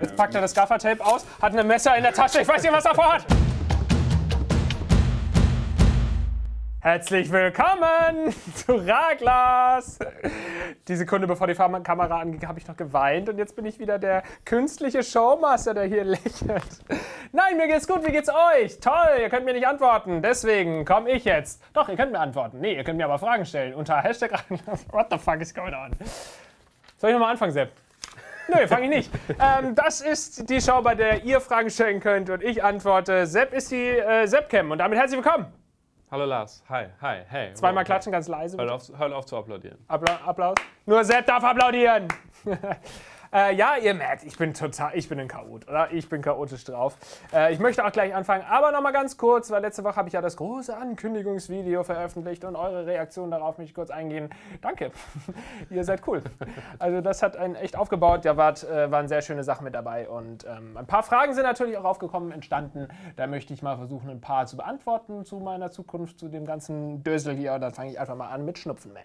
Jetzt packt er das Gaffertape aus, hat ein Messer in der Tasche. Ich weiß nicht, was er vorhat. Herzlich willkommen zu Raglas. Die Sekunde, bevor die Kamera anging, habe ich noch geweint und jetzt bin ich wieder der künstliche Showmaster, der hier lächelt. Nein, mir geht's gut, wie geht's euch? Toll, ihr könnt mir nicht antworten, deswegen komme ich jetzt. Doch, ihr könnt mir antworten. Nee, ihr könnt mir aber Fragen stellen unter Hashtag Raglas. What the fuck is going on? Soll ich nochmal anfangen, Sepp? Nö, fange ich nicht. ähm, das ist die Show, bei der ihr Fragen stellen könnt und ich antworte. Sepp ist die äh, Seppcam und damit herzlich willkommen. Hallo Lars, hi, hi, hey. Zweimal klatschen, ganz leise. Hör auf, hör auf zu applaudieren. Appla Applaus. Nur Sepp darf applaudieren. Äh, ja, ihr merkt, ich bin total, ich bin ein Chaot, oder? Ich bin chaotisch drauf. Äh, ich möchte auch gleich anfangen, aber nochmal ganz kurz, weil letzte Woche habe ich ja das große Ankündigungsvideo veröffentlicht und eure Reaktion darauf möchte ich kurz eingehen. Danke, ihr seid cool. Also das hat einen echt aufgebaut, da wart, äh, waren sehr schöne Sachen mit dabei und ähm, ein paar Fragen sind natürlich auch aufgekommen, entstanden. Da möchte ich mal versuchen, ein paar zu beantworten zu meiner Zukunft, zu dem ganzen Dösel hier. Und dann fange ich einfach mal an mit Schnupfenman.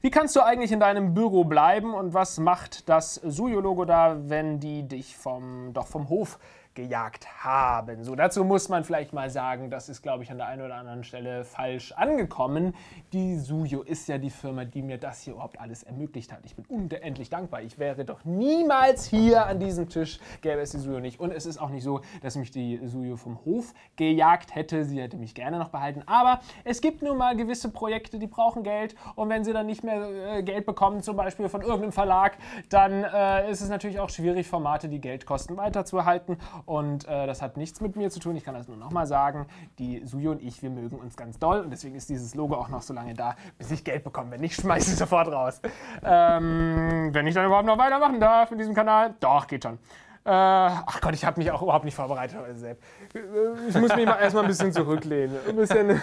Wie kannst du eigentlich in deinem Büro bleiben und was macht das Suyo-Logo da, wenn die dich vom, doch vom Hof gejagt haben. So, dazu muss man vielleicht mal sagen, das ist, glaube ich, an der einen oder anderen Stelle falsch angekommen. Die Suyo ist ja die Firma, die mir das hier überhaupt alles ermöglicht hat. Ich bin unendlich dankbar. Ich wäre doch niemals hier an diesem Tisch, gäbe es die Suyo nicht. Und es ist auch nicht so, dass mich die Suyo vom Hof gejagt hätte. Sie hätte mich gerne noch behalten. Aber es gibt nun mal gewisse Projekte, die brauchen Geld. Und wenn sie dann nicht mehr äh, Geld bekommen, zum Beispiel von irgendeinem Verlag, dann äh, ist es natürlich auch schwierig, Formate, die Geld kosten, weiterzuhalten. Und äh, das hat nichts mit mir zu tun. Ich kann das nur nochmal sagen. Die Suyo und ich, wir mögen uns ganz doll. Und deswegen ist dieses Logo auch noch so lange da, bis ich Geld bekomme. Wenn nicht, schmeiße ich sofort raus. Ähm, wenn ich dann überhaupt noch weitermachen darf in diesem Kanal, doch, geht schon. Äh, ach Gott, ich habe mich auch überhaupt nicht vorbereitet heute selbst. Ich muss mich mal erstmal ein bisschen zurücklehnen. Ein bisschen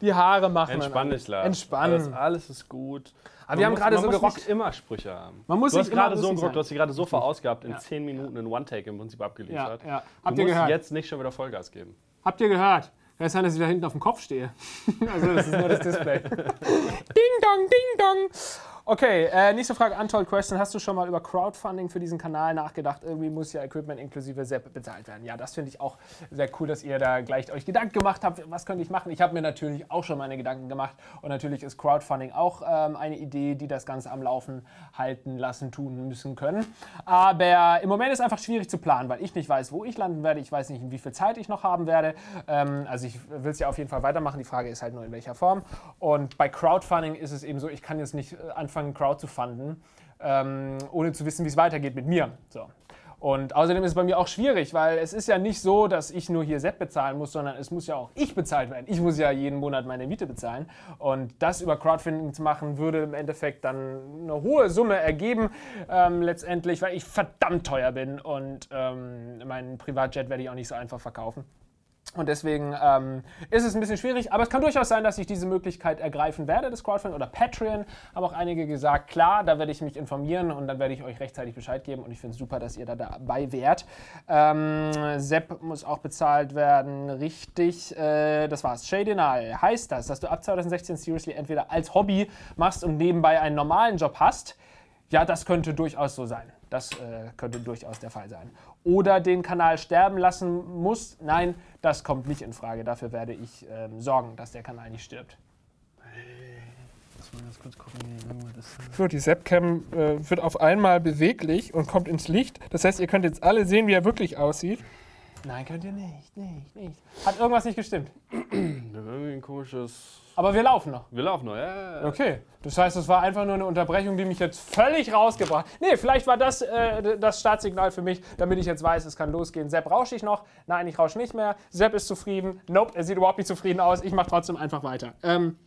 die Haare machen. Entspann dich, Lars. Entspannen. Alles, alles ist gut. Aber wir haben gerade so man gerockt. Muss nicht immer Sprüche haben. Man muss du hast gerade so gerockt, du hast sie gerade so verausgabt, in Ja. 10 Minuten in One-Take im Prinzip abgeliefert. Ja, ja. Du Habt ihr musst gehört? jetzt nicht schon wieder Vollgas geben. Habt ihr gehört? Kann es sein, dass ich da hinten auf dem Kopf stehe? also, das ist nur das Display. ding dong, ding dong. Okay, äh, nächste Frage, Untold Question. Hast du schon mal über Crowdfunding für diesen Kanal nachgedacht? Irgendwie muss ja Equipment inklusive Sepp bezahlt werden. Ja, das finde ich auch sehr cool, dass ihr da gleich euch Gedanken gemacht habt, was könnte ich machen. Ich habe mir natürlich auch schon meine Gedanken gemacht und natürlich ist Crowdfunding auch ähm, eine Idee, die das Ganze am Laufen halten, lassen, tun müssen können. Aber im Moment ist einfach schwierig zu planen, weil ich nicht weiß, wo ich landen werde. Ich weiß nicht, in wie viel Zeit ich noch haben werde. Ähm, also ich will es ja auf jeden Fall weitermachen. Die Frage ist halt nur, in welcher Form. Und bei Crowdfunding ist es eben so, ich kann jetzt nicht äh, anfangen, Crowd zu funden, ähm, ohne zu wissen, wie es weitergeht mit mir. So. Und außerdem ist es bei mir auch schwierig, weil es ist ja nicht so, dass ich nur hier Sepp bezahlen muss, sondern es muss ja auch ich bezahlt werden. Ich muss ja jeden Monat meine Miete bezahlen. Und das über Crowdfunding zu machen, würde im Endeffekt dann eine hohe Summe ergeben, ähm, letztendlich, weil ich verdammt teuer bin und ähm, meinen Privatjet werde ich auch nicht so einfach verkaufen. Und deswegen ähm, ist es ein bisschen schwierig, aber es kann durchaus sein, dass ich diese Möglichkeit ergreifen werde, das Crowdfunding oder Patreon. Haben auch einige gesagt, klar, da werde ich mich informieren und dann werde ich euch rechtzeitig Bescheid geben und ich finde es super, dass ihr da dabei wärt. Ähm, Sepp muss auch bezahlt werden, richtig. Äh, das war's. Shadenal heißt das, dass du ab 2016 Seriously entweder als Hobby machst und nebenbei einen normalen Job hast. Ja, das könnte durchaus so sein. Das äh, könnte durchaus der Fall sein. Oder den Kanal sterben lassen muss. Nein, das kommt nicht in Frage. Dafür werde ich ähm, sorgen, dass der Kanal nicht stirbt. Lass mal ganz kurz gucken, wie das So, die Sepcam äh, wird auf einmal beweglich und kommt ins Licht. Das heißt, ihr könnt jetzt alle sehen, wie er wirklich aussieht. Nein, könnt ihr nicht, nicht, nicht. Hat irgendwas nicht gestimmt. Irgendwie ein komisches. Aber wir laufen noch. Wir laufen noch, ja, ja. ja. Okay, das heißt, es war einfach nur eine Unterbrechung, die mich jetzt völlig rausgebracht hat. Nee, vielleicht war das äh, das Startsignal für mich, damit ich jetzt weiß, es kann losgehen. Sepp, rausche ich noch? Nein, ich rausche nicht mehr. Sepp ist zufrieden. Nope, er sieht überhaupt nicht zufrieden aus. Ich mache trotzdem einfach weiter. Ähm,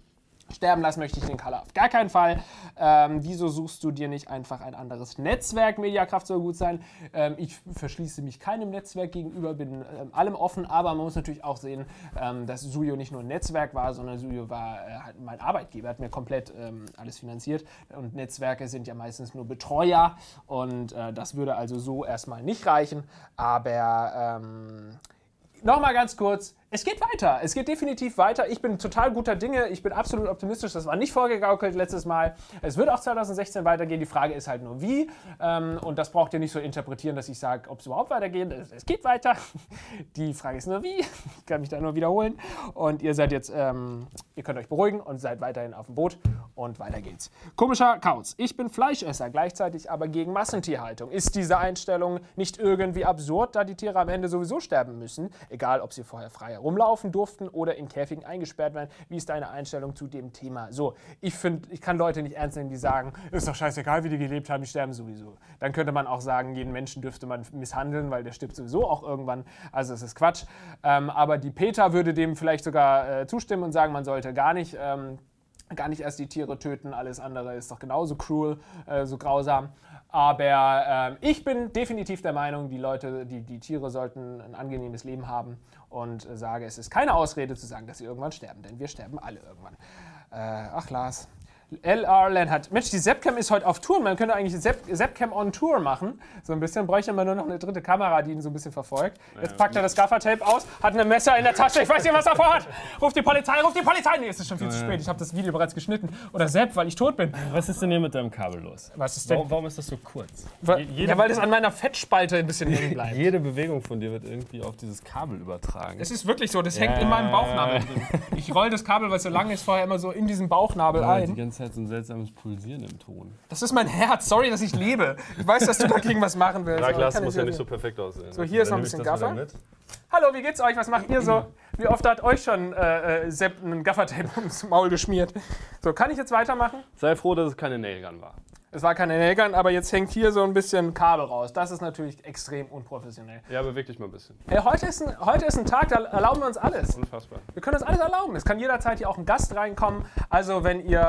sterben lassen möchte ich den Color auf gar keinen Fall. Ähm, wieso suchst du dir nicht einfach ein anderes Netzwerk? Mediakraft soll gut sein. Ähm, ich verschließe mich keinem Netzwerk gegenüber, bin ähm, allem offen, aber man muss natürlich auch sehen, ähm, dass Suyo nicht nur ein Netzwerk war, sondern Suyo war äh, mein Arbeitgeber, hat mir komplett ähm, alles finanziert. Und Netzwerke sind ja meistens nur Betreuer und äh, das würde also so erstmal nicht reichen. Aber ähm, Nochmal ganz kurz, Es geht weiter. Es geht definitiv weiter. Ich bin total guter Dinge. Ich bin absolut optimistisch. Das war nicht vorgegaukelt letztes Mal. Es wird auch 2016 weitergehen. Die Frage ist halt nur wie. Ähm, und das braucht ihr nicht so interpretieren, dass ich sage, ob es überhaupt weitergeht. Es, geht weiter. Die Frage ist nur wie. Ich kann mich da nur wiederholen. Und ihr seid jetzt, ähm, ihr könnt euch beruhigen und seid weiterhin auf dem Boot. Und weiter geht's. Komischer Kauz. Ich bin Fleischesser, gleichzeitig aber gegen Massentierhaltung. Ist diese Einstellung nicht irgendwie absurd, da die Tiere am Ende sowieso sterben müssen? Egal, ob sie vorher frei rumlaufen durften oder in Käfigen eingesperrt werden. Wie ist deine Einstellung zu dem Thema? So, ich finde, ich kann Leute nicht ernst nehmen, die sagen, ist doch scheißegal, wie die gelebt haben, die sterben sowieso. Dann könnte man auch sagen, jeden Menschen dürfte man misshandeln, weil der stirbt sowieso auch irgendwann. Also es ist Quatsch. Ähm, aber die Peter würde dem vielleicht sogar äh, zustimmen und sagen, man sollte gar nicht. Ähm, gar nicht erst die Tiere töten, alles andere ist doch genauso cruel, äh, so grausam. Aber äh, ich bin definitiv der Meinung, die Leute, die, die Tiere sollten ein angenehmes Leben haben und äh, sage, es ist keine Ausrede zu sagen, dass sie irgendwann sterben, denn wir sterben alle irgendwann. Äh, ach Lars, LR Lenhardt. Mensch, die Zepcam ist heute auf Tour. Man könnte eigentlich Zepcam on Tour machen. So ein bisschen. Bräuchte man nur noch eine dritte Kamera, die ihn so ein bisschen verfolgt. Jetzt packt er das Gaffertape aus, hat ein Messer in der Tasche. Ich weiß nicht, was er vorhat. Ruft die Polizei, ruft die Polizei. Nee, es ist schon viel zu spät. Ich habe das Video bereits geschnitten. Oder Sepp, weil ich tot bin. Was ist denn hier mit deinem Kabel los? Was ist denn? Warum, warum ist das so kurz? Weil, ja, weil das an meiner Fettspalte ein bisschen hängen bleibt. Jede Bewegung von dir wird irgendwie auf dieses Kabel übertragen. Es ist wirklich so, das hängt in meinem Bauchnabel drin. Ich roll das Kabel, weil es so lang ist, vorher immer so in diesen Bauchnabel Die ein. Zeit so ein seltsames Pulsieren im Ton. Das ist mein Herz. Sorry, dass ich lebe. Ich weiß, dass du dagegen was machen willst. Ja, aber klar, das muss ich ja nicht so perfekt aussehen. So, hier ist noch ein bisschen Gaffer. Hallo, wie geht's euch? Was macht ihr so? Wie oft hat euch schon äh, äh, Sepp einen Gaffertape ums Maul geschmiert? So, kann ich jetzt weitermachen? Sei froh, dass es keine Nailgun war. Es war keine Nägern, aber jetzt hängt hier so ein bisschen Kabel raus. Das ist natürlich extrem unprofessionell. Ja, beweg dich mal ein bisschen. Hey, heute, ist ein, heute ist ein Tag, da erlauben wir uns alles. Unfassbar. Wir können uns alles erlauben. Es kann jederzeit hier auch ein Gast reinkommen. Also wenn ihr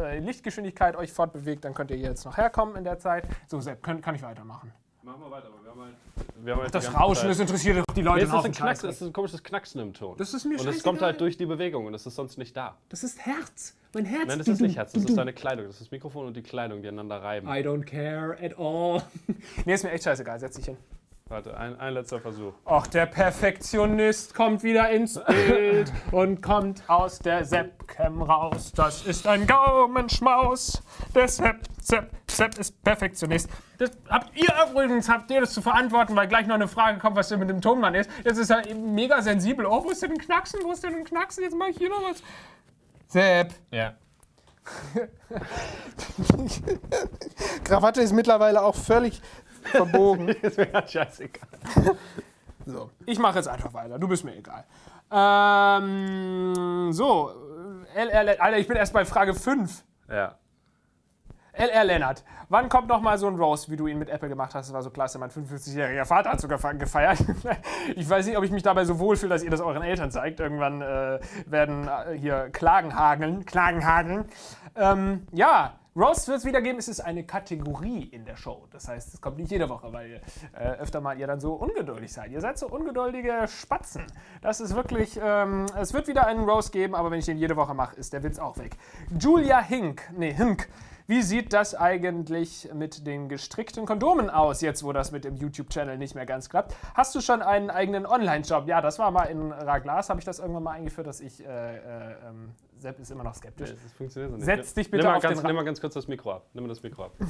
äh, Lichtgeschwindigkeit euch fortbewegt, dann könnt ihr hier jetzt noch herkommen in der Zeit. So, Sepp, kann, kann ich weitermachen. Machen wir weiter, aber wir haben halt. Wir haben halt Das Rauschen, Zeit- das interessiert doch die Leute Nee, es ist ein Knacks, es ist ein komisches Knacksen im Ton. Das ist mir Und es kommt halt durch die Bewegung und es ist sonst nicht da. Das ist Herz. Mein Herz. Nein, das ist nicht Herz, das ist deine Kleidung. Das ist das Mikrofon und die Kleidung, die aneinander reiben. I don't care at all. nee, ist mir echt scheißegal. Setz dich hin. Warte, ein, ein letzter Versuch. Ach, der Perfektionist kommt wieder ins Bild und kommt aus der Seppcam raus. Das ist ein Gaumenschmaus. Der Sepp, Sepp, Sepp ist Perfektionist. Das habt ihr übrigens, habt ihr das zu verantworten, weil gleich noch eine Frage kommt, was denn mit dem Tonmann ist. Jetzt ist er eben mega sensibel. Oh, wo ist denn ein Knacksen? Wo ist denn ein Knacksen? Jetzt mache ich hier noch was. Sepp. Ja. Krawatte ist mittlerweile auch völlig verbogen. ist mir ganz scheißegal. So, ich mache jetzt einfach weiter. Du bist mir egal. Ähm, so, LR, Alter, ich bin erst bei Frage 5. Ja. LR Lennart, wann kommt noch mal so ein Roast, wie du ihn mit Apple gemacht hast? Das war so klasse. Mein 55-jähriger Vater hat sogar gefeiert. Ich weiß nicht, ob ich mich dabei so wohlfühle, dass ihr das euren Eltern zeigt. Irgendwann äh, werden äh, hier Klagen hageln. Klagen hageln. Ähm, ja, Roast wird es wieder geben. Es ist eine Kategorie in der Show. Das heißt, es kommt nicht jede Woche, weil äh, öfter mal ihr dann so ungeduldig seid. Ihr seid so ungeduldige Spatzen. Das ist wirklich, ähm, es wird wieder einen Roast geben, aber wenn ich den jede Woche mache, ist der Witz auch weg. Julia Hink, nee, Hink. Wie sieht das eigentlich mit den gestrickten Kondomen aus, jetzt wo das mit dem YouTube-Channel nicht mehr ganz klappt? Hast du schon einen eigenen Online-Shop? Ja, das war mal in Raglas, habe ich das irgendwann mal eingeführt, dass ich, äh, äh, ähm, Sepp ist immer noch skeptisch. Das funktioniert so nicht. Setz dich bitte nimm mal auf ganz, den Nimm mal ganz kurz das Mikro ab. Nimm mal das Mikro ab.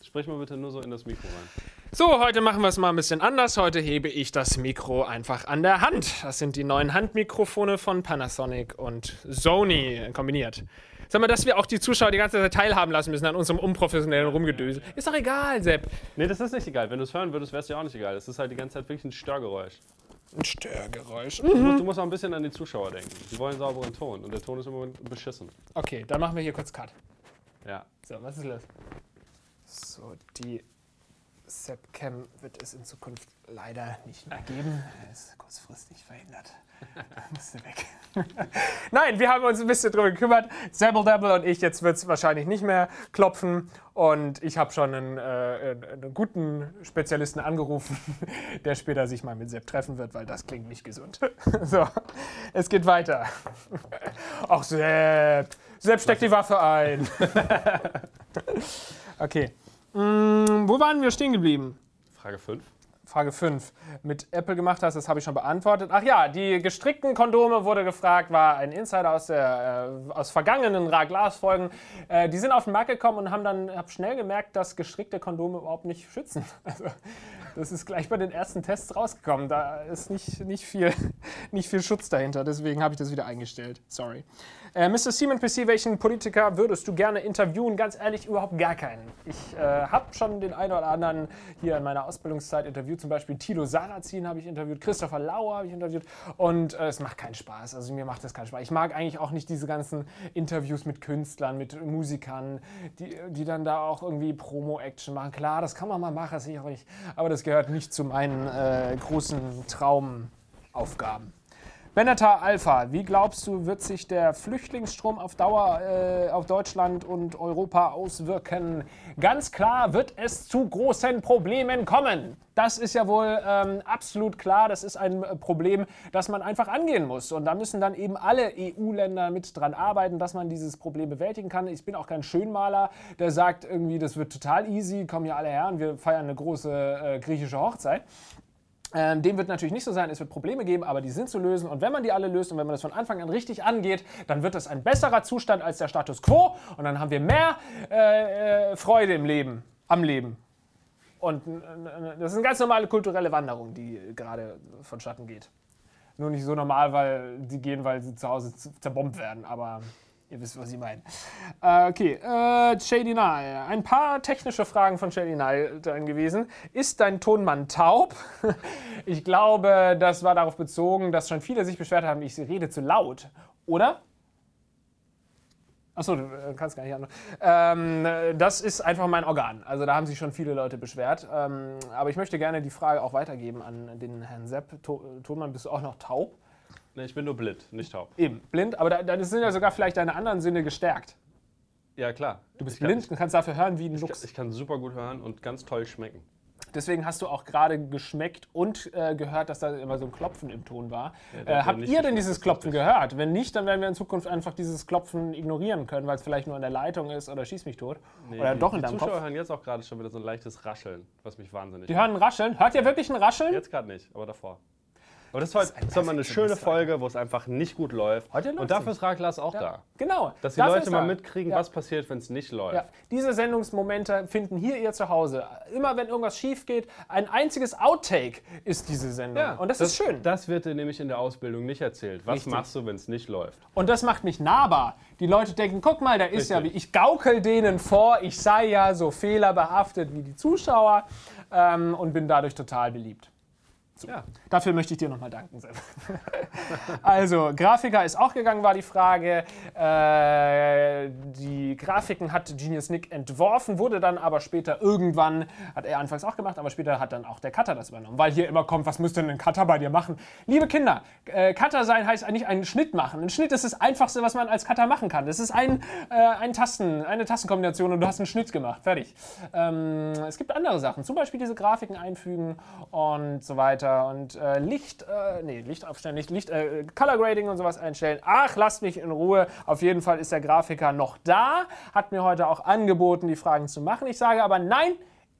Sprich mal bitte nur so in das Mikro rein. So, heute machen wir es mal ein bisschen anders. Heute hebe ich das Mikro einfach an der Hand. Das sind die neuen Handmikrofone von Panasonic und Sony kombiniert. Sag mal, dass wir auch die Zuschauer die ganze Zeit teilhaben lassen müssen an unserem unprofessionellen Rumgedöse. Ist doch egal, Sepp. Nee, das ist nicht egal. Wenn du es hören würdest, wäre es dir auch nicht egal. Das ist halt die ganze Zeit wirklich ein Störgeräusch. Ein Störgeräusch. Du, musst, du musst auch ein bisschen an die Zuschauer denken. Die wollen sauberen Ton und der Ton ist im Moment beschissen. Okay, dann machen wir hier kurz Cut. Ja. So, was ist los? So, die Sepcam wird es in Zukunft leider nicht mehr geben. Er ist kurzfristig verhindert. Musste weg. Nein, wir haben uns ein bisschen drüber gekümmert. Sebble Dabble und ich, jetzt wird es wahrscheinlich nicht mehr klopfen. Und ich habe schon einen, äh, einen guten Spezialisten angerufen, der später sich mal mit Sepp treffen wird, weil das klingt nicht gesund. So, es geht weiter. Ach, Sepp. Sepp, steck die Waffe ein. Okay. Mm, wo waren wir stehen geblieben? Frage 5. Frage 5 mit Apple gemacht hast, das habe ich schon beantwortet. Ach ja, die gestrickten Kondome wurde gefragt, war ein Insider aus, der, äh, aus vergangenen Ra-Glas-Folgen. Äh, die sind auf den Markt gekommen und haben dann hab schnell gemerkt, dass gestrickte Kondome überhaupt nicht schützen. Also, das ist gleich bei den ersten Tests rausgekommen. Da ist nicht, nicht, viel, nicht viel Schutz dahinter. Deswegen habe ich das wieder eingestellt. Sorry. Äh, Mr. Seaman PC, welchen Politiker würdest du gerne interviewen? Ganz ehrlich, überhaupt gar keinen. Ich äh, habe schon den einen oder anderen hier in meiner Ausbildungszeit interviewt. Zum Beispiel Tilo Sarrazin habe ich interviewt, Christopher Lauer habe ich interviewt. Und äh, es macht keinen Spaß. Also mir macht das keinen Spaß. Ich mag eigentlich auch nicht diese ganzen Interviews mit Künstlern, mit Musikern, die, die dann da auch irgendwie Promo-Action machen. Klar, das kann man mal machen, sicherlich. Aber das gehört nicht zu meinen äh, großen Traumaufgaben. Benatar Alpha, wie glaubst du, wird sich der Flüchtlingsstrom auf Dauer äh, auf Deutschland und Europa auswirken? Ganz klar wird es zu großen Problemen kommen. Das ist ja wohl ähm, absolut klar. Das ist ein äh, Problem, das man einfach angehen muss. Und da müssen dann eben alle EU-Länder mit dran arbeiten, dass man dieses Problem bewältigen kann. Ich bin auch kein Schönmaler, der sagt irgendwie, das wird total easy, kommen hier alle her und wir feiern eine große äh, griechische Hochzeit. Ähm, dem wird natürlich nicht so sein, es wird Probleme geben, aber die sind zu lösen. Und wenn man die alle löst und wenn man das von Anfang an richtig angeht, dann wird das ein besserer Zustand als der Status quo und dann haben wir mehr äh, äh, Freude im Leben, am Leben. Und äh, das ist eine ganz normale kulturelle Wanderung, die gerade vonstatten geht. Nur nicht so normal, weil die gehen, weil sie zu Hause zerbombt werden, aber Ihr wisst, was ich meine. Äh, okay, äh, Shady Nye. Ein paar technische Fragen von Shady Nye dann gewesen. Ist dein Tonmann taub? ich glaube, das war darauf bezogen, dass schon viele sich beschwert haben, ich rede zu laut. Oder? Achso, du äh, kannst gar nicht an. Ähm, das ist einfach mein Organ. Also da haben sich schon viele Leute beschwert. Ähm, aber ich möchte gerne die Frage auch weitergeben an den Herrn Sepp. Tonmann, bist du auch noch taub? Nee, ich bin nur blind, nicht taub. Eben, blind, aber da, dann sind ja sogar vielleicht deine anderen Sinne gestärkt. Ja, klar. Du bist Ich kann- blind und kannst dafür hören wie ein Ich, Luchs. ich kann super gut hören und ganz toll schmecken. Deswegen hast du auch gerade geschmeckt und äh, gehört, dass da immer so ein Klopfen im Ton war. Der äh, hat habt nicht ihr denn geschmeckt, dieses das Klopfen gehört? Wenn nicht, dann werden wir in Zukunft einfach dieses Klopfen ignorieren können, weil es vielleicht nur in der Leitung ist oder schieß mich tot. oder die, doch in die deinem Zuschauer Kopf. hören jetzt auch gerade schon wieder so ein leichtes Rascheln, was mich wahnsinnig Die hören ein Rascheln. Hört ihr wirklich ein Rascheln? Jetzt gerade nicht, aber davor. Aber das war, das war mal eine schöne Folge, wo es einfach nicht gut läuft. Heute läuft's Und dafür ist Raglas auch da. Genau. Dass die Dafür Leute ist mal mitkriegen, Ja. was passiert, wenn es nicht läuft. Ja, diese Sendungsmomente finden hier ihr Zuhause. Immer wenn irgendwas schief geht, ein einziges Outtake ist diese Sendung. Und das, ist schön. Das wird dir nämlich in der Ausbildung nicht erzählt. Was Richtig. machst du, wenn es nicht läuft? Und das macht mich nahbar. Die Leute denken, guck mal, da ist ja wie Richtig. ich gaukel denen vor, ich sei ja so fehlerbehaftet wie die Zuschauer ähm, und bin dadurch total beliebt. Ja. Dafür möchte ich dir nochmal danken, Sepp. also, Grafiker ist auch gegangen, war die Frage. Äh, die Grafiken hat Genius Nick entworfen, wurde dann aber später irgendwann, hat er anfangs auch gemacht, aber später hat dann auch der Cutter das übernommen. Weil hier immer kommt, was müsste denn ein Cutter bei dir machen? Liebe Kinder, äh, Cutter sein heißt eigentlich einen Schnitt machen. Ein Schnitt ist das Einfachste, was man als Cutter machen kann. Das ist ein, äh, ein Tasten, eine Tastenkombination und du hast einen Schnitt gemacht. Fertig. Ähm, es gibt andere Sachen, zum Beispiel diese Grafiken einfügen und so weiter. Und äh, Licht, äh, nee, Licht aufstellen, nicht Licht, äh, Color Grading und sowas einstellen. Ach, lasst mich in Ruhe. Auf jeden Fall ist der Grafiker noch da, hat mir heute auch angeboten, die Fragen zu machen. Ich sage aber nein.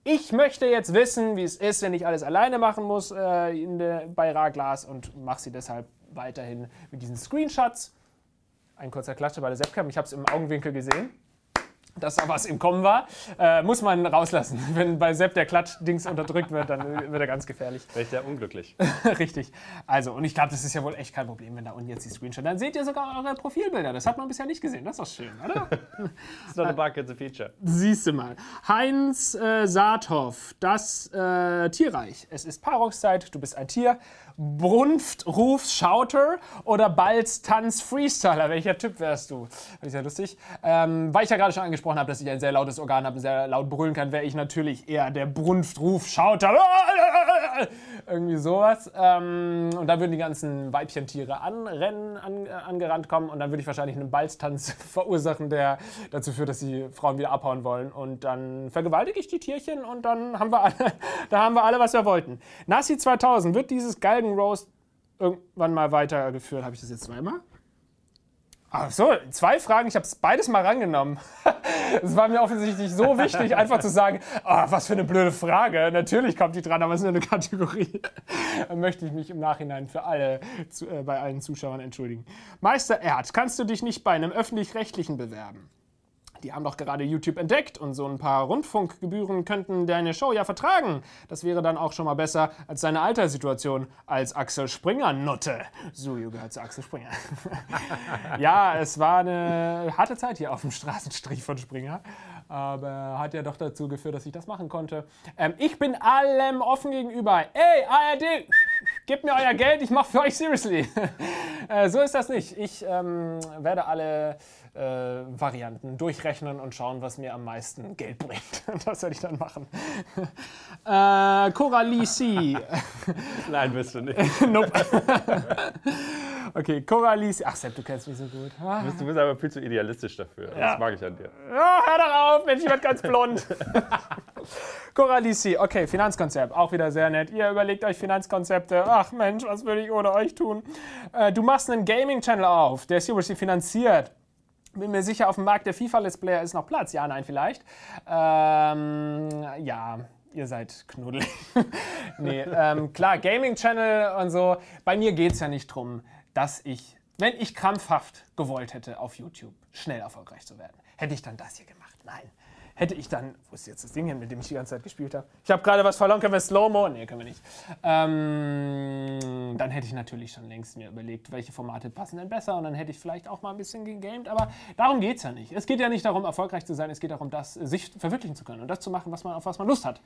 Ich möchte jetzt wissen, wie es ist, wenn ich alles alleine machen muss äh, in der, bei Raglas und mache sie deshalb weiterhin mit diesen Screenshots. Ein kurzer Klatsche bei der Sepcam. Ich habe es im Augenwinkel gesehen dass da was im Kommen war, äh, muss man rauslassen. Wenn bei Sepp der Klatsch-Dings unterdrückt wird, dann wird er ganz gefährlich. Wäre ich sehr unglücklich. Richtig. Also, und ich glaube, das ist ja wohl echt kein Problem, wenn da unten jetzt die Screenshot. Dann seht ihr sogar eure Profilbilder. Das hat man bisher nicht gesehen. Das ist doch schön, oder? It's not a bug, it's a feature. Siehst du mal. Heinz äh, Saathoff, das äh, Tierreich. Es ist Paarungszeit, du bist ein Tier. Brunft, Rufs, Schauter oder Balz, Tanz, Freestyler. Welcher Typ wärst du? Das ist ja lustig. Ähm, weil ich ja gerade schon angesprochen habe, dass ich ein sehr lautes Organ habe und sehr laut brüllen kann, wäre ich natürlich eher der Brunft, Ruf, Schauter. Irgendwie sowas. Ähm, und dann würden die ganzen Weibchentiere anrennen, an, äh, angerannt kommen und dann würde ich wahrscheinlich einen Balztanz verursachen, der dazu führt, dass die Frauen wieder abhauen wollen. Und dann vergewaltige ich die Tierchen und dann haben wir alle, da haben wir alle, was wir wollten. Nasi 2000 wird dieses Galgenroast irgendwann mal weitergeführt. Habe ich das jetzt zweimal? Ach so, zwei Fragen, ich habe es beides mal rangenommen. Es war mir offensichtlich so wichtig, einfach zu sagen, ah, was für eine blöde Frage. Natürlich kommt die dran, aber es ist nur eine Kategorie. Dann möchte ich mich im Nachhinein für alle, zu, äh, bei allen Zuschauern entschuldigen. Meister Erd, kannst du dich nicht bei einem öffentlich-rechtlichen bewerben? Die haben doch gerade YouTube entdeckt und so ein paar Rundfunkgebühren könnten deine Show ja vertragen. Das wäre dann auch schon mal besser als seine Alterssituation als Axel Springer-Nutte. Sujo gehört zu Axel Springer. ja, es war eine harte Zeit hier auf dem Straßenstrich von Springer. Aber hat ja doch dazu geführt, dass ich das machen konnte. Ähm, ich bin allem offen gegenüber. Ey, ARD, gebt mir euer Geld, ich mache für euch Seriously. äh, so ist das nicht. Ich ähm, werde alle äh, Varianten durchrechnen und schauen, was mir am meisten Geld bringt. das werde ich dann machen. äh, Coralie C. Nein, bist du nicht. nope. okay, Coralie C. Ach, Sepp, du kennst mich so gut. Du bist, du bist aber viel zu idealistisch dafür. Das mag ich an dir. Ja, hör doch auf, Mensch, ich werde ganz blond. Coralie C. Okay, Finanzkonzept, auch wieder sehr nett. Ihr überlegt euch Finanzkonzepte. Ach Mensch, was würde ich ohne euch tun? Äh, du machst einen Gaming-Channel auf, der ist seriously finanziert. Bin mir sicher, auf dem Markt der FIFA-Let's Player ist noch Platz. Ja, nein, vielleicht. Ähm, ja, ihr seid knuddelig. nee, ähm, klar, Gaming-Channel und so. Bei mir geht es ja nicht darum, dass ich, wenn ich krampfhaft gewollt hätte, auf YouTube schnell erfolgreich zu werden, hätte ich dann das hier gemacht. Nein. Hätte ich dann, wo ist jetzt das Ding hin, mit dem ich die ganze Zeit gespielt habe? Ich habe gerade was verloren, können wir Slow-Mo? Nee, können wir nicht. Ähm, dann hätte ich natürlich schon längst mir überlegt, welche Formate passen denn besser und dann hätte ich vielleicht auch mal ein bisschen gegamed, aber darum geht es ja nicht. Es geht ja nicht darum, erfolgreich zu sein, es geht darum, das, sich verwirklichen zu können und das zu machen, was man, auf was man Lust hat.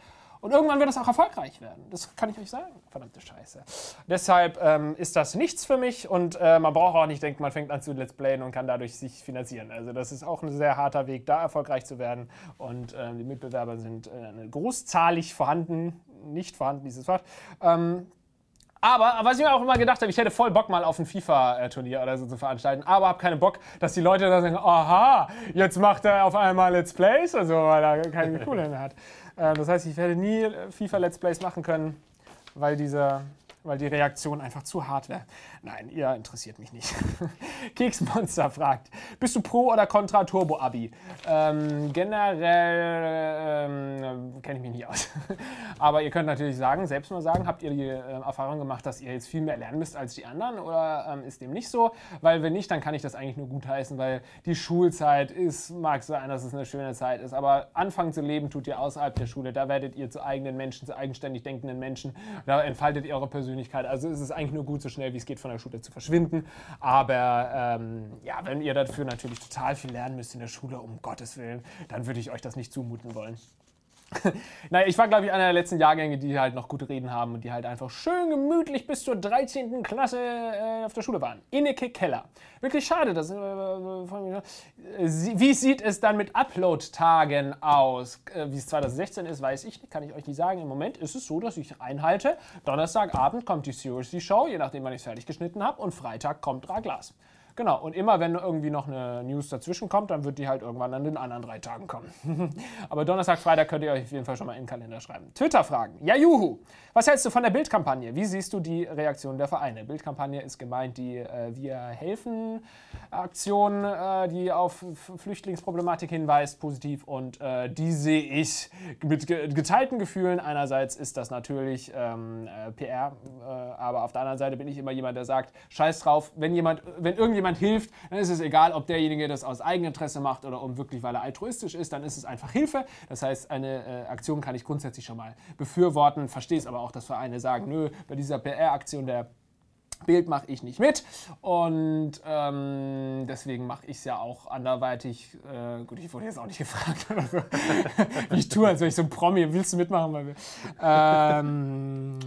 Und irgendwann wird es auch erfolgreich werden. Das kann ich euch sagen. Verdammte Scheiße. Deshalb ähm, ist das nichts für mich und äh, man braucht auch nicht denken, man fängt an zu Let's Playen und kann dadurch sich finanzieren. Also das ist auch ein sehr harter Weg, da erfolgreich zu werden. Und äh, die Mitbewerber sind äh, großzahlig vorhanden, nicht vorhanden, dieses Wort. Ähm, aber was ich mir auch immer gedacht habe, ich hätte voll Bock mal auf ein FIFA-Turnier oder so zu veranstalten, aber habe keinen Bock, dass die Leute da sagen, aha, jetzt macht er auf einmal Let's Plays oder so, weil er keine mehr hat. Äh, das heißt, ich werde nie FIFA-Let's Plays machen können, weil diese weil die Reaktion einfach zu hart wäre. Nein, ihr interessiert mich nicht. Keksmonster fragt, bist du pro oder contra Turbo-Abi? Ähm, generell ähm, kenne ich mich nicht aus. Aber ihr könnt natürlich sagen, selbst mal sagen, habt ihr die äh, Erfahrung gemacht, dass ihr jetzt viel mehr lernen müsst als die anderen oder ähm, ist dem nicht so? Weil wenn nicht, dann kann ich das eigentlich nur gutheißen, weil die Schulzeit ist, mag sein, dass es eine schöne Zeit ist, aber anfangen zu leben tut ihr außerhalb der Schule. Da werdet ihr zu eigenen Menschen, zu eigenständig denkenden Menschen. Da entfaltet ihr eure Persönlichkeit. Also ist es eigentlich nur gut, so schnell wie es geht von der Schule zu verschwinden. Aber ähm, ja, wenn ihr dafür natürlich total viel lernen müsst in der Schule, um Gottes Willen, dann würde ich euch das nicht zumuten wollen. naja, ich war, glaube ich, einer der letzten Jahrgänge, die halt noch gute Reden haben und die halt einfach schön gemütlich bis zur 13. Klasse äh, auf der Schule waren. Inneke Keller. Wirklich schade. Dass, äh, äh, wie sieht es dann mit Upload-Tagen aus? Äh, wie es 2016 ist, weiß ich nicht, kann ich euch nicht sagen. Im Moment ist es so, dass ich einhalte. Donnerstagabend kommt die Seriously Show, je nachdem, wann ich es fertig geschnitten habe. Und Freitag kommt Draglas. Genau, und immer wenn irgendwie noch eine News dazwischen kommt, dann wird die halt irgendwann an den anderen drei Tagen kommen. Aber Donnerstag, Freitag könnt ihr euch auf jeden Fall schon mal in den Kalender schreiben. Twitter-Fragen. Ja, juhu. Was hältst du von der Bildkampagne? Wie siehst du die Reaktion der Vereine? Bildkampagne ist gemeint die äh, Wir helfen Aktion, äh, die auf Flüchtlingsproblematik hinweist, positiv. Und äh, die sehe ich mit geteilten Gefühlen. Einerseits ist das natürlich ähm, äh, PR, äh, aber auf der anderen Seite bin ich immer jemand, der sagt, scheiß drauf, wenn jemand, wenn irgendjemand jemand hilft, dann ist es egal, ob derjenige das aus Eigeninteresse macht oder um wirklich, weil er altruistisch ist, dann ist es einfach Hilfe. Das heißt, eine äh, Aktion kann ich grundsätzlich schon mal befürworten, verstehe es aber auch, dass Vereine sagen, nö, bei dieser PR-Aktion der Bild mache ich nicht mit und ähm, deswegen mache ich es ja auch anderweitig. Äh, gut, ich wurde jetzt auch nicht gefragt oder so. ich tue, als wäre ich so ein Promi. Willst du mitmachen? Ähm,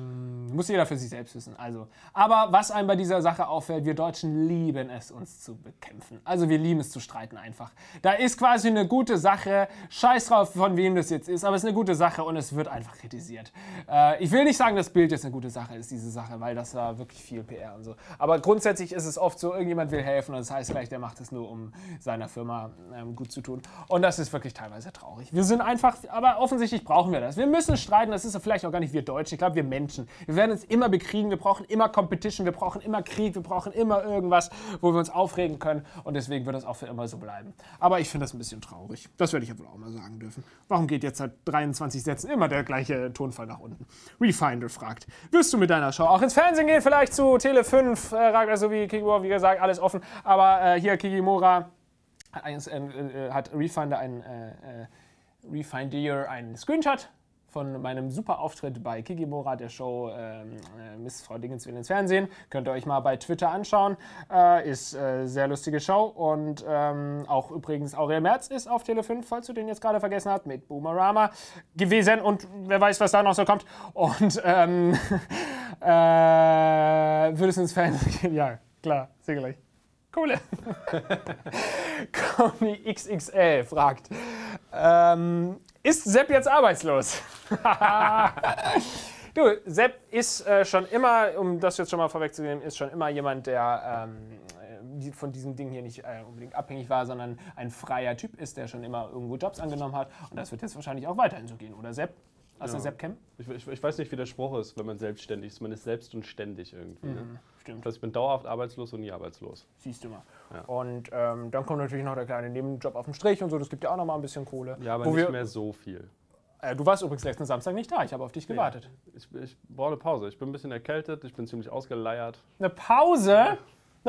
muss jeder für sich selbst wissen. Also, aber was einem bei dieser Sache auffällt, wir Deutschen lieben es, uns zu bekämpfen. Also wir lieben es zu streiten einfach. Da ist quasi eine gute Sache. Scheiß drauf, von wem das jetzt ist, aber es ist eine gute Sache und es wird einfach kritisiert. Äh, ich will nicht sagen, das Bild jetzt eine gute Sache ist, diese Sache, weil das war wirklich viel PR und so. Aber grundsätzlich ist es oft so, irgendjemand will helfen und das heißt gleich, der macht es nur, um seiner Firma ähm, gut zu tun. Und das ist wirklich teilweise traurig. Wir sind einfach, aber offensichtlich brauchen wir das. Wir müssen streiten, das ist vielleicht auch gar nicht wir Deutschen, ich glaube wir Menschen. Wir werden uns immer bekriegen, wir brauchen immer Competition, wir brauchen immer Krieg, wir brauchen immer irgendwas, wo wir uns aufregen können. Und deswegen wird das auch für immer so bleiben. Aber ich finde das ein bisschen traurig. Das werde ich ja wohl auch mal sagen dürfen. Warum geht jetzt seit 23 Sätzen immer der gleiche Tonfall nach unten? Refinder fragt, wirst du mit deiner Show auch ins Fernsehen gehen, vielleicht zu Tele 5, äh, also wie Kikimura, wie gesagt, alles offen. Aber äh, hier Kikimura hat, äh, äh, hat Refinder ein äh, äh, Refinder einen Screenshot von meinem super Auftritt bei Kikimora, der Show ähm, äh, Miss Frau Dingens will ins Fernsehen. Könnt ihr euch mal bei Twitter anschauen. Äh, ist äh, sehr lustige Show. Und ähm, auch übrigens Aurel Merz ist auf Tele 5, falls du den jetzt gerade vergessen hast, mit Boomerama gewesen. Und wer weiß, was da noch so kommt. Und ähm, äh, würde es ins Fernsehen gehen? Ja, klar, sicherlich. Coole. Conny XXL fragt, ähm, ist Sepp jetzt arbeitslos? du, Sepp ist äh, schon immer, um das jetzt schon mal vorwegzunehmen, ist schon immer jemand, der ähm, von diesem Ding hier nicht äh, unbedingt abhängig war, sondern ein freier Typ ist, der schon immer irgendwo Jobs angenommen hat. Und das wird jetzt wahrscheinlich auch weiterhin so gehen, oder Sepp? Hast du Ja. Sepp kennen? Ich, ich, ich weiß nicht, wie der Spruch ist, wenn man selbstständig ist. Man ist selbst und ständig irgendwie. Ne? Stimmt. Das heißt, ich bin dauerhaft arbeitslos und nie arbeitslos. Siehst du mal. Ja. Und ähm, dann kommt natürlich noch der kleine Nebenjob auf dem Strich und so, das gibt ja auch noch mal ein bisschen Kohle. Ja, aber Wo nicht mehr so viel. Äh, du warst übrigens letzten Samstag nicht da, ich habe auf dich gewartet. Ich, ich brauche eine Pause. Ich bin ein bisschen erkältet, ich bin ziemlich ausgeleiert. Eine Pause?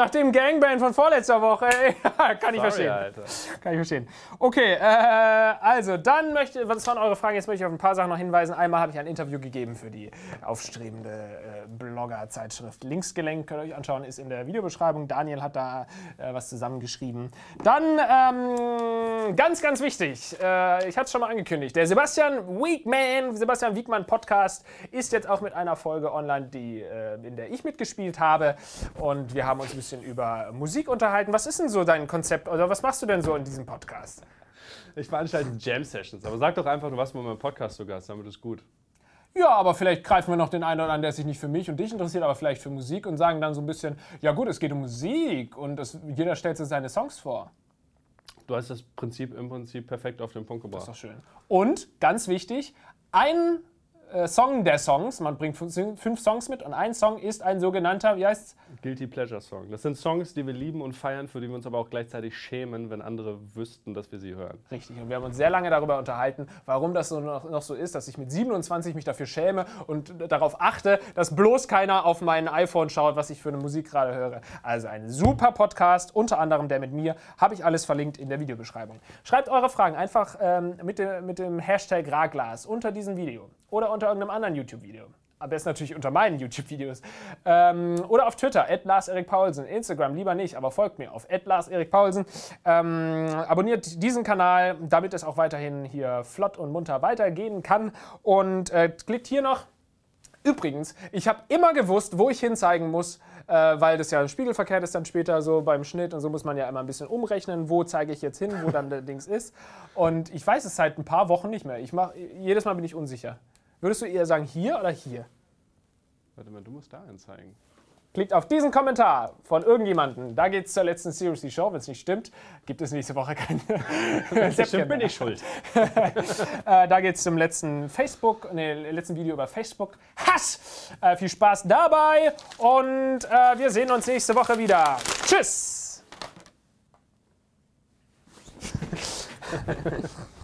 Nach dem Gangbang von vorletzter Woche. Kann ich Sorry, verstehen. Alter. Kann ich verstehen. Okay, äh, also dann möchte, was waren eure Fragen? Jetzt möchte ich auf ein paar Sachen noch hinweisen. Einmal habe ich ein Interview gegeben für die aufstrebende äh, Blogger-Zeitschrift Linksgelenk. Könnt ihr euch anschauen, ist in der Videobeschreibung. Daniel hat da äh, was zusammengeschrieben. Dann, ähm, ganz, ganz wichtig, äh, ich hatte es schon mal angekündigt, der Sebastian Wiegman, Sebastian Wiegmann Podcast ist jetzt auch mit einer Folge online, die, äh, in der ich mitgespielt habe. Und wir haben uns ein bisschen über Musik unterhalten. Was ist denn so dein Konzept oder was machst du denn so in diesem Podcast? Ich veranstalte Jam-Sessions, aber sag doch einfach, du warst mal in meinem Podcast zu Gast, damit ist gut. Ja, aber vielleicht greifen wir noch den einen oder anderen, der sich nicht für mich und dich interessiert, aber vielleicht für Musik und sagen dann so ein bisschen, ja gut, es geht um Musik und es, jeder stellt sich seine Songs vor. Du hast das Prinzip im Prinzip perfekt auf den Punkt Das ist doch gebracht. schön. Und, ganz wichtig, ein äh, Song der Songs, man bringt fünf, Songs mit und ein Song ist ein sogenannter, wie heißt's? Guilty Pleasure Song. Das sind Songs, die wir lieben und feiern, für die wir uns aber auch gleichzeitig schämen, wenn andere wüssten, dass wir sie hören. Richtig. Und wir haben uns sehr lange darüber unterhalten, warum das so noch, noch so ist, dass ich mit 27 mich dafür schäme und darauf achte, dass bloß keiner auf mein iPhone schaut, was ich für eine Musik gerade höre. Also ein super Podcast, unter anderem der mit mir, habe ich alles verlinkt in der Videobeschreibung. Schreibt eure Fragen einfach ähm, mit, dem, mit dem Hashtag Raglas unter diesem Video oder unter irgendeinem anderen YouTube-Video. Am besten natürlich unter meinen YouTube-Videos. Ähm, oder auf Twitter, Lars Erik. Instagram lieber nicht, aber folgt mir auf Lars Erik. Ähm, abonniert diesen Kanal, damit es auch weiterhin hier flott und munter weitergehen kann. Und äh, klickt hier noch. Übrigens, ich habe immer gewusst, wo ich hinzeigen muss, äh, weil das ja spiegelverkehrt ist dann später so beim Schnitt und so muss man ja immer ein bisschen umrechnen, wo zeige ich jetzt hin, wo dann der Dings ist. Und ich weiß es seit ein paar Wochen nicht mehr. Ich mach, jedes Mal bin ich unsicher. Würdest du eher sagen hier oder hier? Warte mal, du musst da anzeigen. Klickt auf diesen Kommentar von irgendjemandem. Da geht es zur letzten Seriously Show. Wenn es nicht stimmt, gibt es nächste Woche keine. Bestimmt bin ich schuld. Äh, da geht es zum letzten Facebook, nee, letzten Video über Facebook. Hass! Äh, viel Spaß dabei und äh, wir sehen uns nächste Woche wieder. Tschüss!